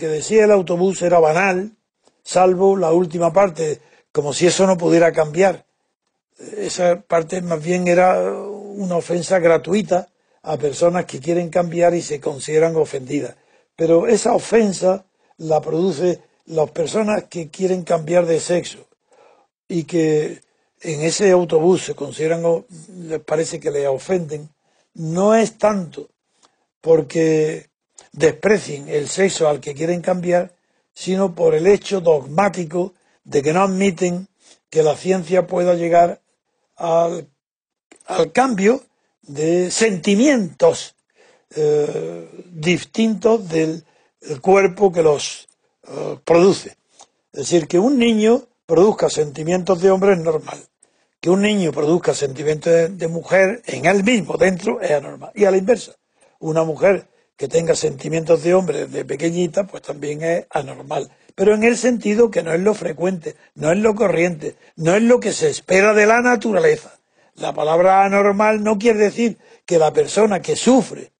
Que decía el autobús era banal, salvo la última parte, como si eso no pudiera cambiar. Esa parte más bien era una ofensa gratuita a personas que quieren cambiar y se consideran ofendidas. Pero esa ofensa la produce las personas que quieren cambiar de sexo y que en ese autobús se consideran, les parece que les ofenden, no es tanto porque desprecien el sexo al que quieren cambiar, sino por el hecho dogmático de que no admiten que la ciencia pueda llegar al, cambio de sentimientos eh, distintos del cuerpo que los eh, produce. Es decir, que un niño produzca sentimientos de hombre es normal. Que un niño produzca sentimientos de, de mujer en él mismo, dentro, es anormal. Y a la inversa, una mujer que tenga sentimientos de hombre de pequeñita, pues también es anormal. Pero en el sentido que no es lo frecuente, no es lo corriente, no es lo que se espera de la naturaleza. La palabra anormal no quiere decir que la persona que sufre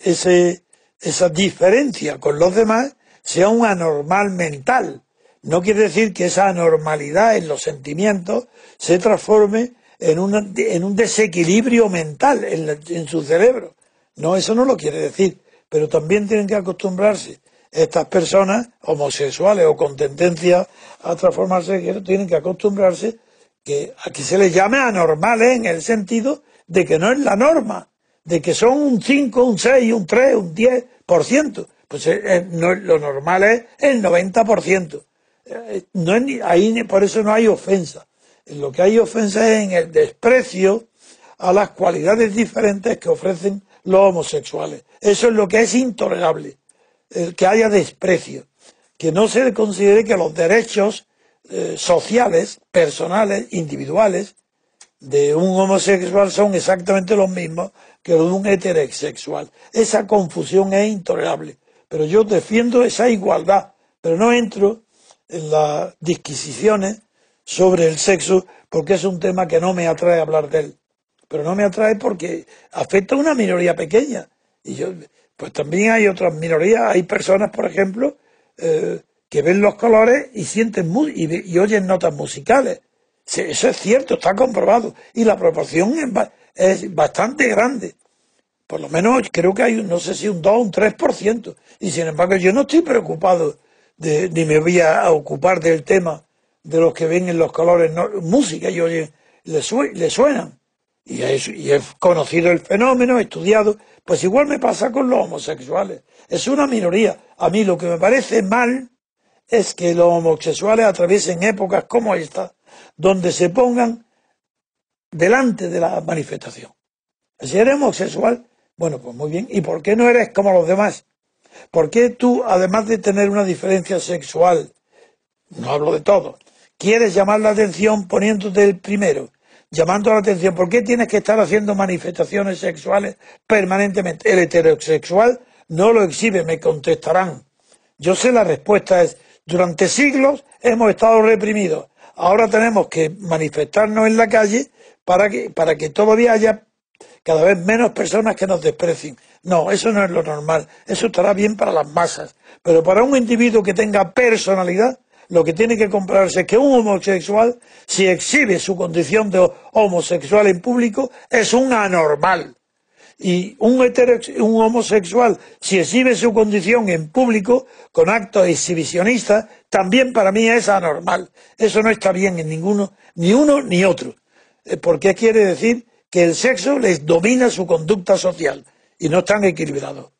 ese, esa diferencia con los demás sea un anormal mental. No quiere decir que esa anormalidad en los sentimientos se transforme en, en un desequilibrio mental en, en su cerebro. No, eso no lo quiere decir pero también tienen que acostumbrarse estas personas homosexuales o con tendencia a transformarse, tienen que acostumbrarse que a que se les llame anormales en el sentido de que no es la norma, de que son un 5, un 6, un 3, un 10%. Pues eh, eh, no, lo normal es el 90%. Eh, no ahí por eso no hay ofensa. Lo que hay ofensa es en el desprecio a las cualidades diferentes que ofrecen los homosexuales. Eso es lo que es intolerable, que haya desprecio, que no se considere que los derechos eh, sociales, personales, individuales de un homosexual son exactamente los mismos que los de un heterosexual. Esa confusión es intolerable. Pero yo defiendo esa igualdad, pero no entro en las disquisiciones sobre el sexo porque es un tema que no me atrae hablar de él pero no me atrae porque afecta a una minoría pequeña. Y yo, pues también hay otras minorías, hay personas, por ejemplo, eh, que ven los colores y sienten y, oyen notas musicales. eso es cierto, está comprobado. Y la proporción es, bastante grande. Por lo menos creo que hay, no sé si un 2 o un 3%. Y sin embargo, yo no estoy preocupado de, ni me voy a, ocupar del tema de los que ven en los colores música y oyen, le, le suenan y he, conocido el fenómeno, he estudiado, pues igual me pasa con los homosexuales. Es una minoría. A mí lo que me parece mal es que los homosexuales atraviesen épocas como esta, donde se pongan delante de la manifestación. Si eres homosexual, bueno, pues muy bien. ¿Y por qué no eres como los demás? ¿Por qué tú, además de tener una diferencia sexual, no hablo de todo, quieres llamar la atención poniéndote el primero llamando la atención. ¿Por qué tienes que estar haciendo manifestaciones sexuales permanentemente? El heterosexual no lo exhibe, me contestarán. Yo sé la respuesta es, durante siglos hemos estado reprimidos. Ahora tenemos que manifestarnos en la calle para que, para que todavía haya cada vez menos personas que nos desprecien. No, eso no es lo normal. Eso estará bien para las masas. Pero para un individuo que tenga personalidad, lo que tiene que comprarse es que un homosexual, si exhibe su condición de homosexual en público, es un anormal. Y un, un homosexual, si exhibe su condición en público, con actos exhibicionistas, también para mí es anormal. Eso no está bien en ninguno, ni uno ni otro. Eh, porque quiere decir que el sexo les domina su conducta social y no están equilibrados.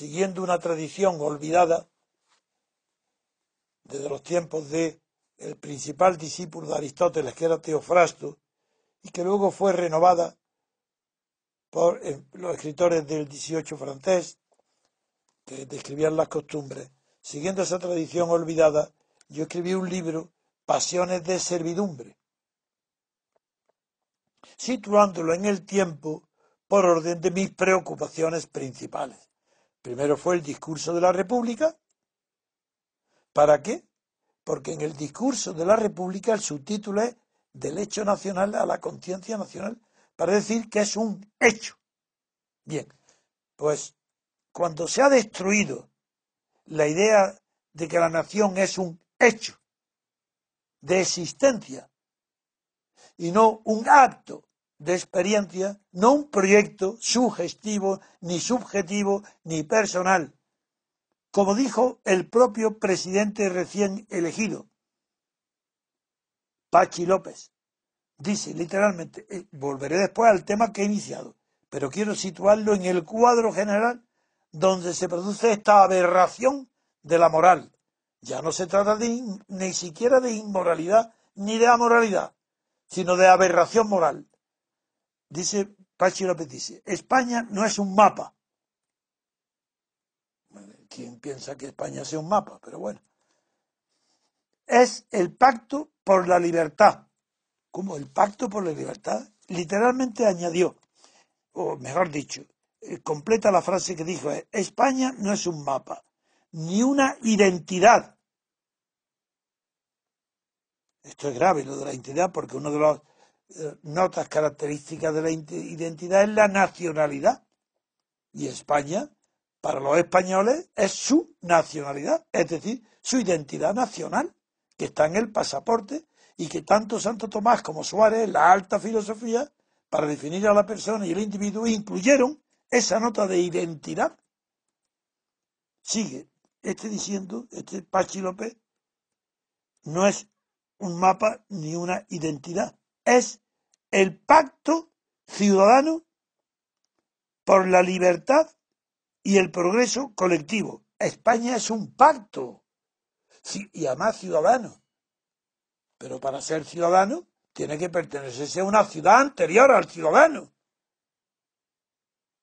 Siguiendo una tradición olvidada desde los tiempos de el principal discípulo de Aristóteles, que era Teofrasto, y que luego fue renovada por eh, los escritores del 18 francés, que describían las costumbres. Siguiendo esa tradición olvidada, yo escribí un libro, Pasiones de Servidumbre, situándolo en el tiempo por orden de mis preocupaciones principales. Primero fue el discurso de la República. ¿Para qué? Porque en el discurso de la República el subtítulo es del hecho nacional a la conciencia nacional, para decir que es un hecho. Bien, pues cuando se ha destruido la idea de que la nación es un hecho de existencia y no un acto de experiencia, no un proyecto sugestivo, ni subjetivo, ni personal. Como dijo el propio presidente recién elegido, Pachi López, dice literalmente, eh, volveré después al tema que he iniciado, pero quiero situarlo en el cuadro general donde se produce esta aberración de la moral. Ya no se trata de, ni siquiera de inmoralidad ni de amoralidad, sino de aberración moral dice Pachi López dice, España no es un mapa. ¿Quién piensa que España sea un mapa? Pero bueno. Es el pacto por la libertad. ¿Cómo? El pacto por la libertad. Literalmente añadió, o mejor dicho, eh, completa la frase que dijo, España no es un mapa, ni una identidad. Esto es grave, lo de la identidad, porque uno de los notas características de la identidad es la nacionalidad. Y España, para los españoles, es su nacionalidad, es decir, su identidad nacional, que está en el pasaporte y que tanto Santo Tomás como Suárez, la alta filosofía, para definir a la persona y el individuo, incluyeron esa nota de identidad. Sigue este diciendo, este Pachi López, no es un mapa ni una identidad, es el pacto ciudadano por la libertad y el progreso colectivo. España es un pacto y además ciudadano. Pero para ser ciudadano tiene que pertenecerse a una ciudad anterior al ciudadano.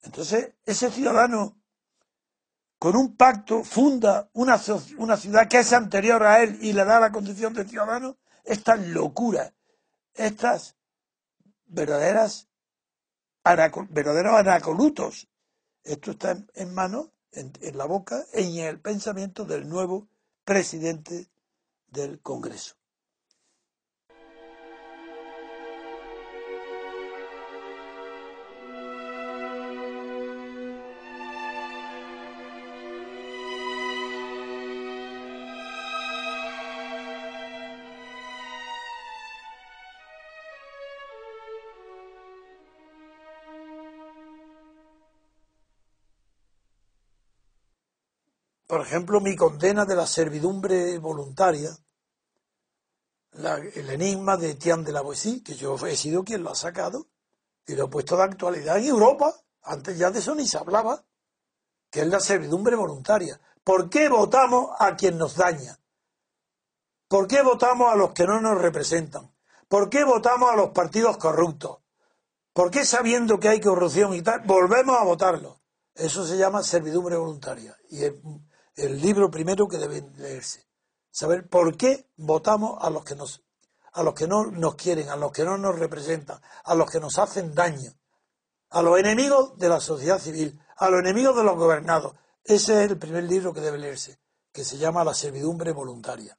Entonces, ese ciudadano con un pacto funda una, una ciudad que es anterior a él y le da la condición de ciudadano. Estas locuras estas verdaderas verdaderos anacolutos. Esto está en, mano, en, en la boca y en el pensamiento del nuevo presidente del Congreso. Por ejemplo, mi condena de la servidumbre voluntaria, el enigma de Etienne de la Boissy, que yo he sido quien lo ha sacado y lo he puesto de actualidad en Europa. Antes ya de eso ni se hablaba, que es la servidumbre voluntaria. ¿Por qué votamos a quien nos daña? ¿Por qué votamos a los que no nos representan? ¿Por qué votamos a los partidos corruptos? ¿Por qué sabiendo que hay corrupción y tal, volvemos a votarlos? Eso se llama servidumbre voluntaria. El libro primero que debe leerse. Saber por qué votamos a los que nos a los que no nos quieren, a los que no nos representan, a los que nos hacen daño, a los enemigos de la sociedad civil, a los enemigos de los gobernados. Ese es el primer libro que debe leerse, que se llama La servidumbre voluntaria.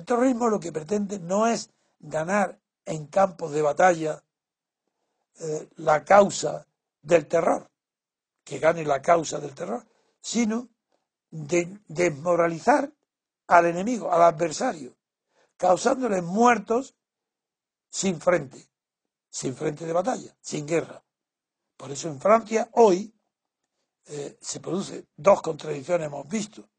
El terrorismo lo que pretende no es ganar en campos de batalla eh, la causa del terror, que gane la causa del terror, sino de desmoralizar al enemigo, al adversario, causándoles muertos sin frente, sin frente de batalla, sin guerra. Por eso en Francia hoy eh, se producen dos contradicciones, hemos visto,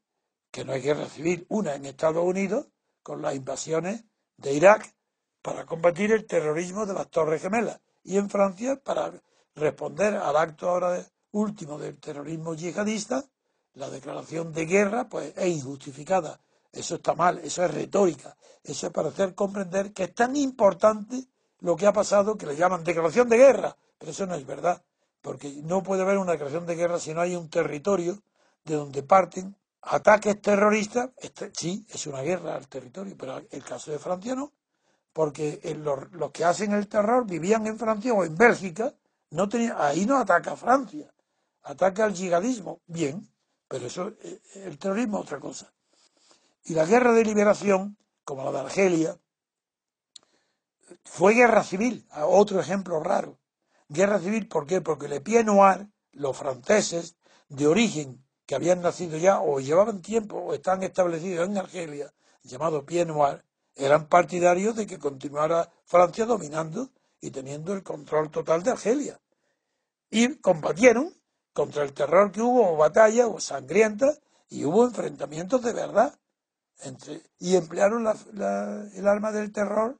que no hay guerra civil, una en Estados Unidos con las invasiones de Irak para combatir el terrorismo de las Torres Gemelas y en Francia para responder al acto ahora último del terrorismo yihadista, la declaración de guerra pues es injustificada. Eso está mal, eso es retórica, eso es para hacer comprender que es tan importante lo que ha pasado que le llaman declaración de guerra, pero eso no es verdad, porque no puede haber una declaración de guerra si no hay un territorio de donde parten ataques terroristas. Este, sí, es una guerra al territorio, pero el caso de Francia no porque los, que hacen el terror vivían en Francia o en Bélgica, no tenía, ahí no ataca Francia, ataca al yihadismo, bien, pero eso, eh, el terrorismo es otra cosa. Y la guerra de liberación, como la de Argelia, fue guerra civil, otro ejemplo raro. Guerra civil, ¿por qué? Porque le Pied Noir, los franceses de origen que habían nacido ya o llevaban tiempo o están establecidos en Argelia, llamado Pied Noir, eran partidarios de que continuara Francia dominando y teniendo el control total de Argelia. Y combatieron contra el terror que hubo, batallas o sangrientas, y hubo enfrentamientos de verdad. Entre, y emplearon el arma del terror,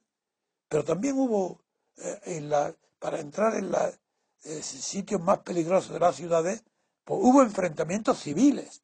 pero también hubo, eh, en la, para entrar en los eh, sitios más peligrosos de las ciudades, hubo enfrentamientos civiles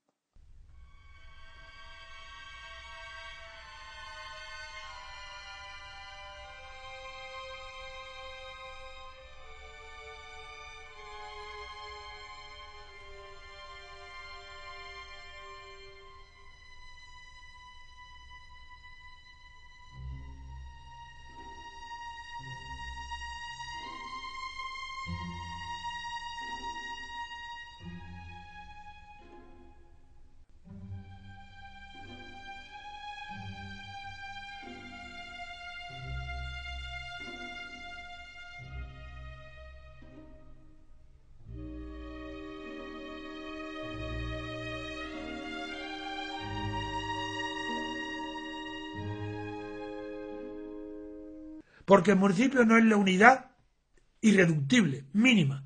porque el municipio no es la unidad irreductible, mínima,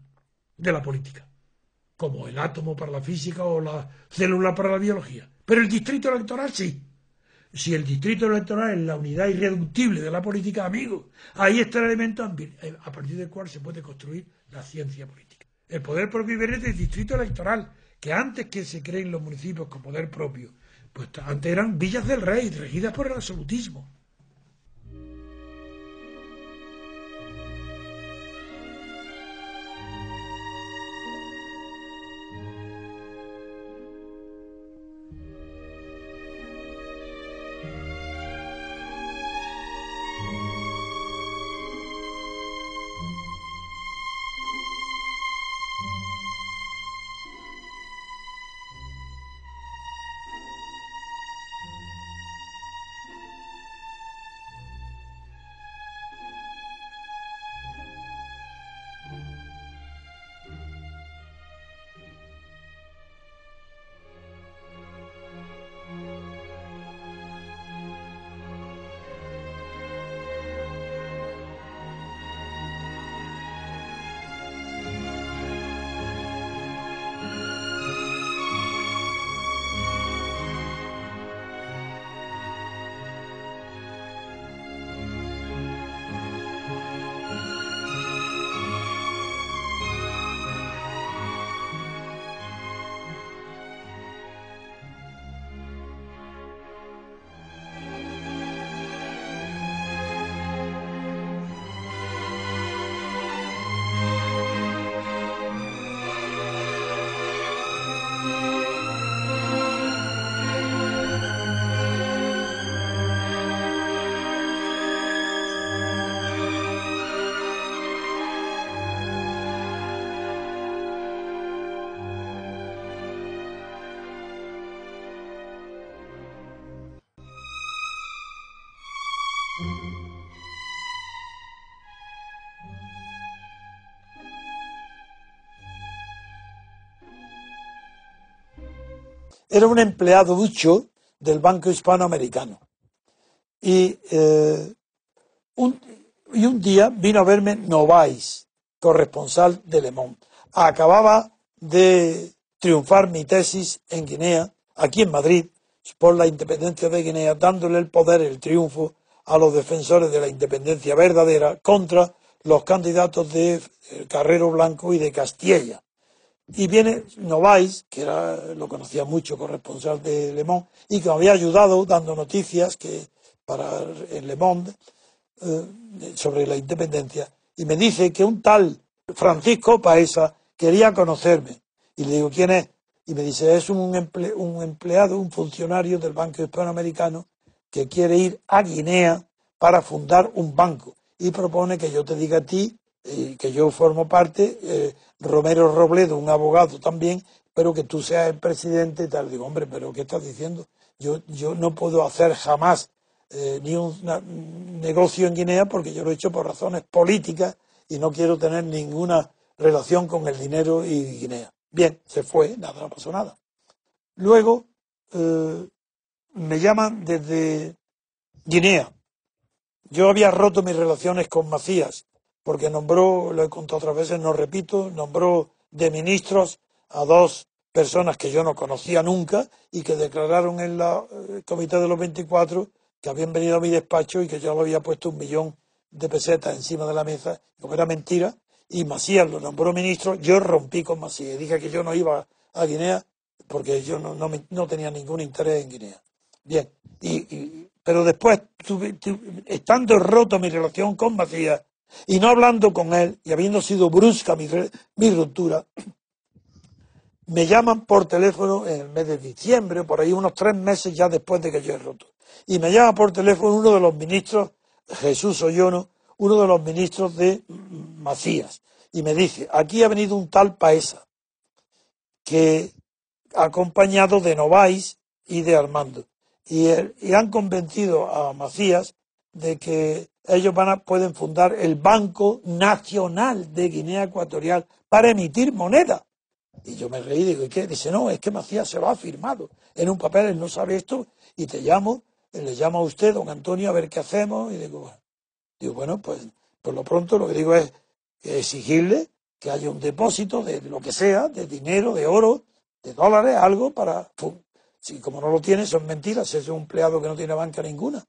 de la política, como el átomo para la física o la célula para la biología. Pero el distrito electoral sí. Si el distrito electoral es la unidad irreductible de la política, amigo, ahí está el elemento eh, a partir del cual se puede construir la ciencia política. El poder propio viene del distrito electoral, que antes que se creen los municipios con poder propio, pues antes eran villas del rey, regidas por el absolutismo. Era un empleado ducho del Banco Hispanoamericano. Y, eh, un, y un día vino a verme Novais, corresponsal de Le Monde. Acababa de triunfar mi tesis en Guinea, aquí en Madrid, por la independencia de Guinea, dándole el poder, el triunfo a los defensores de la independencia verdadera contra los candidatos de Carrero Blanco y de Castilla. Y viene Novais, que era, lo conocía mucho, corresponsal de Le Monde, y que me había ayudado dando noticias que para en Le Monde eh, sobre la independencia, y me dice que un tal Francisco Paesa quería conocerme. Y le digo, ¿quién es? Y me dice, es un, un empleado, un funcionario del Banco Hispanoamericano que quiere ir a Guinea para fundar un banco. Y propone que yo te diga a ti eh, que yo formo parte, eh, Romero Robledo, un abogado también, pero que tú seas el presidente y tal. Digo, hombre, pero ¿qué estás diciendo? Yo, yo no puedo hacer jamás eh, ni un negocio en Guinea porque yo lo he hecho por razones políticas y no quiero tener ninguna relación con el dinero y Guinea. Bien, se fue, nada, no pasó nada. Luego me llaman desde Guinea. Yo había roto mis relaciones con Macías porque nombró, lo he contado otras veces, no repito, nombró de ministros a dos personas que yo no conocía nunca y que declararon en la eh, comité de los 24 que habían venido a mi despacho y que yo le había puesto un millón de pesetas encima de la mesa, como era mentira, y Macías lo nombró ministro, yo rompí con Macías, dije que yo no iba a Guinea porque yo no, no, tenía ningún interés en Guinea. Bien, y, pero después, estando roto mi relación con Macías, y no hablando con él, y habiendo sido brusca mi, mi ruptura, me llaman por teléfono en el mes de diciembre, por ahí unos tres meses ya después de que yo he roto. Y me llama por teléfono uno de los ministros, Jesús Oyono, uno de los ministros de Macías, y me dice, aquí ha venido un tal Paesa, que acompañado de Novais y de Armando, y, y han convencido a Macías de que ellos van a, pueden fundar el Banco Nacional de Guinea Ecuatorial para emitir moneda. Y yo me reí digo, ¿y qué? Dice, no, es que Macías se va firmado en un papel, él no sabe esto, y te llamo, le llamo a usted, don Antonio, a ver qué hacemos, y digo, digo, bueno pues por lo pronto lo que digo es exigirle que haya un depósito de lo que sea, de dinero, de oro, de dólares, algo para... Si como no lo tiene, son mentiras, es un empleado que no tiene banca ninguna.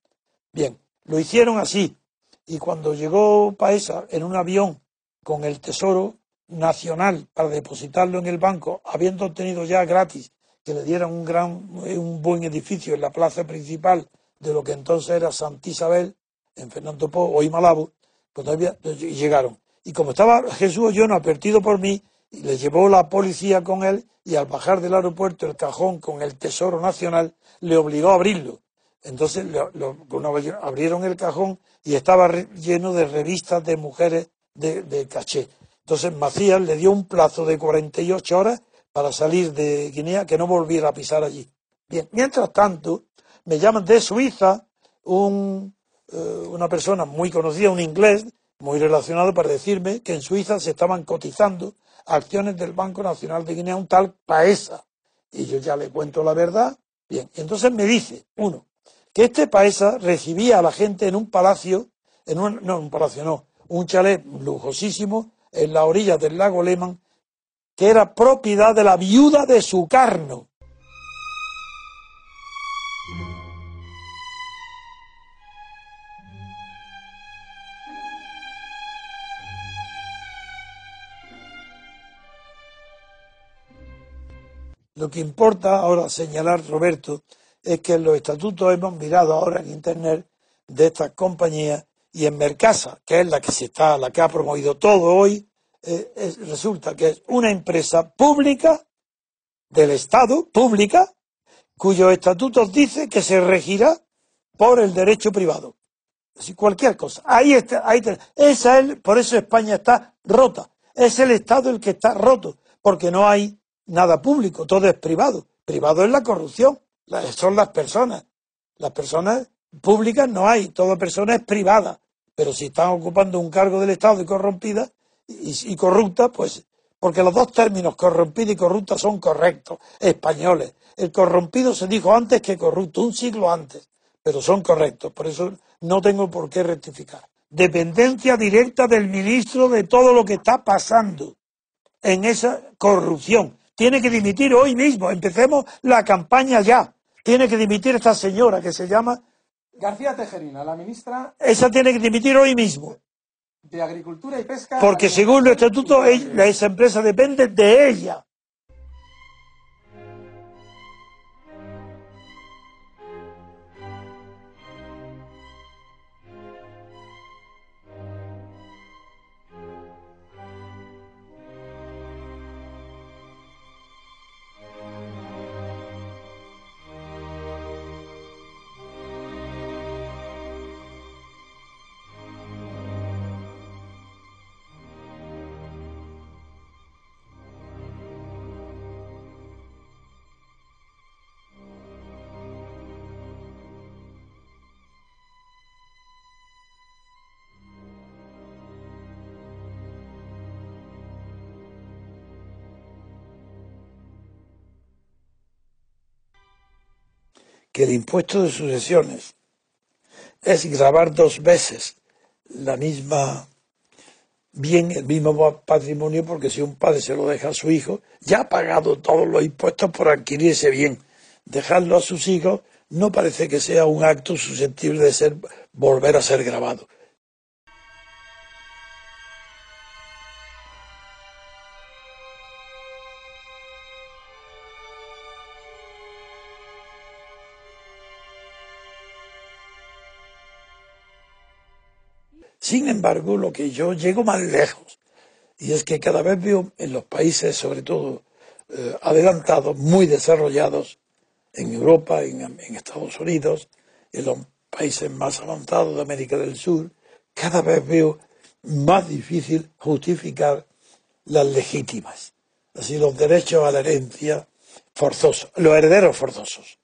Bien, lo hicieron así. Y cuando llegó Paesa en un avión con el Tesoro Nacional para depositarlo en el banco, habiendo obtenido ya gratis que le dieran un gran, un buen edificio en la plaza principal de lo que entonces era Santa Isabel, en Fernando Po, hoy Malabo, pues todavía llegaron. Y como estaba Jesús no advertido por mí, le llevó la policía con él y al bajar del aeropuerto el cajón con el Tesoro Nacional le obligó a abrirlo entonces abrieron el cajón y estaba lleno de revistas de mujeres de, caché. Entonces Macías le dio un plazo de 48 horas para salir de Guinea que no volviera a pisar allí. Bien, mientras tanto, me llaman de Suiza un, eh, una persona muy conocida, un inglés, muy relacionado, para decirme que en Suiza se estaban cotizando acciones del Banco Nacional de Guinea, un tal Paesa. Y yo ya le cuento la verdad. Bien, entonces me dice, uno, que este paesa recibía a la gente en un palacio, en un, no, un palacio no, un chalet lujosísimo en la orilla del lago Lehmann, que era propiedad de la viuda de su carno. Lo que importa ahora señalar, Roberto, es que los estatutos hemos mirado ahora en Internet de estas compañías y en Mercasa, que es la que se está, la que ha promovido todo hoy, eh, resulta que es una empresa pública del Estado, pública, cuyos estatutos dice que se regirá por el derecho privado. Así, cualquier cosa. Ahí está, ahí está. Esa es, por eso España está rota. Es el Estado el que está roto, porque no hay nada público, todo es privado. Privado es la corrupción son las personas. Las personas públicas no hay, toda persona es privada, pero si están ocupando un cargo del Estado y corrompida y, corrupta, pues porque los dos términos, corrompida y corrupta, son correctos, españoles. El corrompido se dijo antes que corrupto, un siglo antes, pero son correctos, por eso no tengo por qué rectificar. Dependencia directa del ministro de todo lo que está pasando en esa corrupción. Tiene que dimitir hoy mismo, empecemos la campaña ya. Tiene que dimitir esta señora que se llama García Tejerina, la ministra. Esa tiene que dimitir hoy mismo. De Agricultura y Pesca. Porque según el estatuto, esa empresa depende de ella. Que el impuesto de sucesiones es grabar dos veces la misma bien, el mismo patrimonio, porque si un padre se lo deja a su hijo, ya ha pagado todos los impuestos por adquirir ese bien. Dejarlo a sus hijos no parece que sea un acto susceptible de ser volver a ser grabado. Sin embargo, lo que yo llego más lejos, y es que cada vez veo en los países, sobre todo eh, adelantados, muy desarrollados, en Europa, en, Estados Unidos, en los países más avanzados de América del Sur, cada vez veo más difícil justificar las legítimas, así los derechos a la herencia forzosos, los herederos forzosos.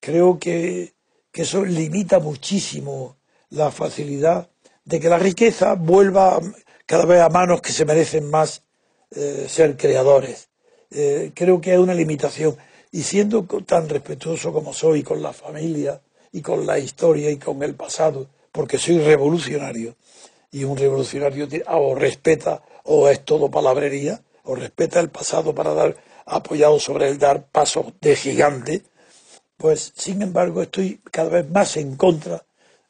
Creo que, que eso limita muchísimo la facilidad de que la riqueza vuelva cada vez a manos que se merecen más eh, ser creadores. Eh, creo que hay una limitación. Y siendo tan respetuoso como soy con la familia y con la historia y con el pasado, porque soy revolucionario, y un revolucionario o respeta o es todo palabrería, o respeta el pasado para dar, apoyado sobre el dar pasos de gigante, pues sin embargo estoy cada vez más en contra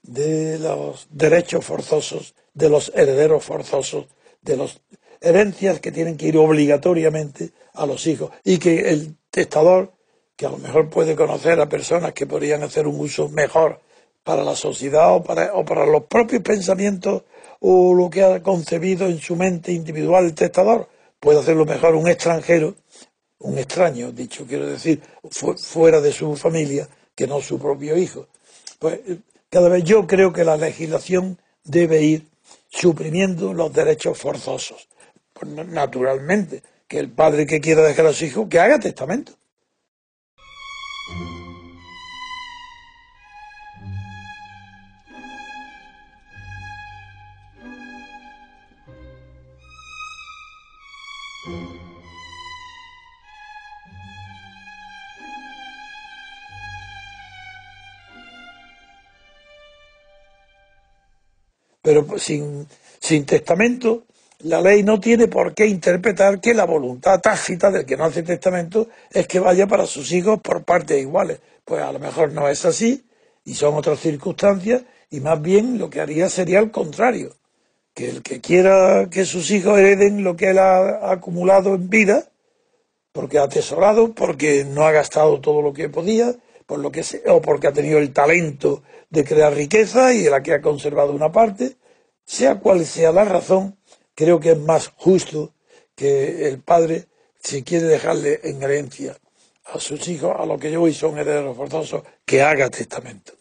de los derechos forzosos, de los herederos forzosos, de las herencias que tienen que ir obligatoriamente a los hijos y que el testador, que a lo mejor puede conocer a personas que podrían hacer un uso mejor para la sociedad o para, o para los propios pensamientos o lo que ha concebido en su mente individual el testador, puede hacerlo mejor un extranjero, un extraño, dicho quiero decir, fuera de su familia, que no su propio hijo. Pues cada vez yo creo que la legislación debe ir suprimiendo los derechos forzosos. Pues naturalmente, que el padre que quiera dejar a su hijo, que haga testamento. Pero sin, sin testamento, la ley no tiene por qué interpretar que la voluntad tácita del que no hace testamento es que vaya para sus hijos por partes iguales. Pues a lo mejor no es así y son otras circunstancias y más bien lo que haría sería el contrario, que el que quiera que sus hijos hereden lo que él ha acumulado en vida, porque ha atesorado, porque no ha gastado todo lo que podía, por lo que o porque ha tenido el talento de crear riqueza y de la que ha conservado una parte, sea cual sea la razón, creo que es más justo que el padre, si quiere dejarle en herencia a sus hijos, a lo que yo hoy son herederos forzosos, que haga testamento.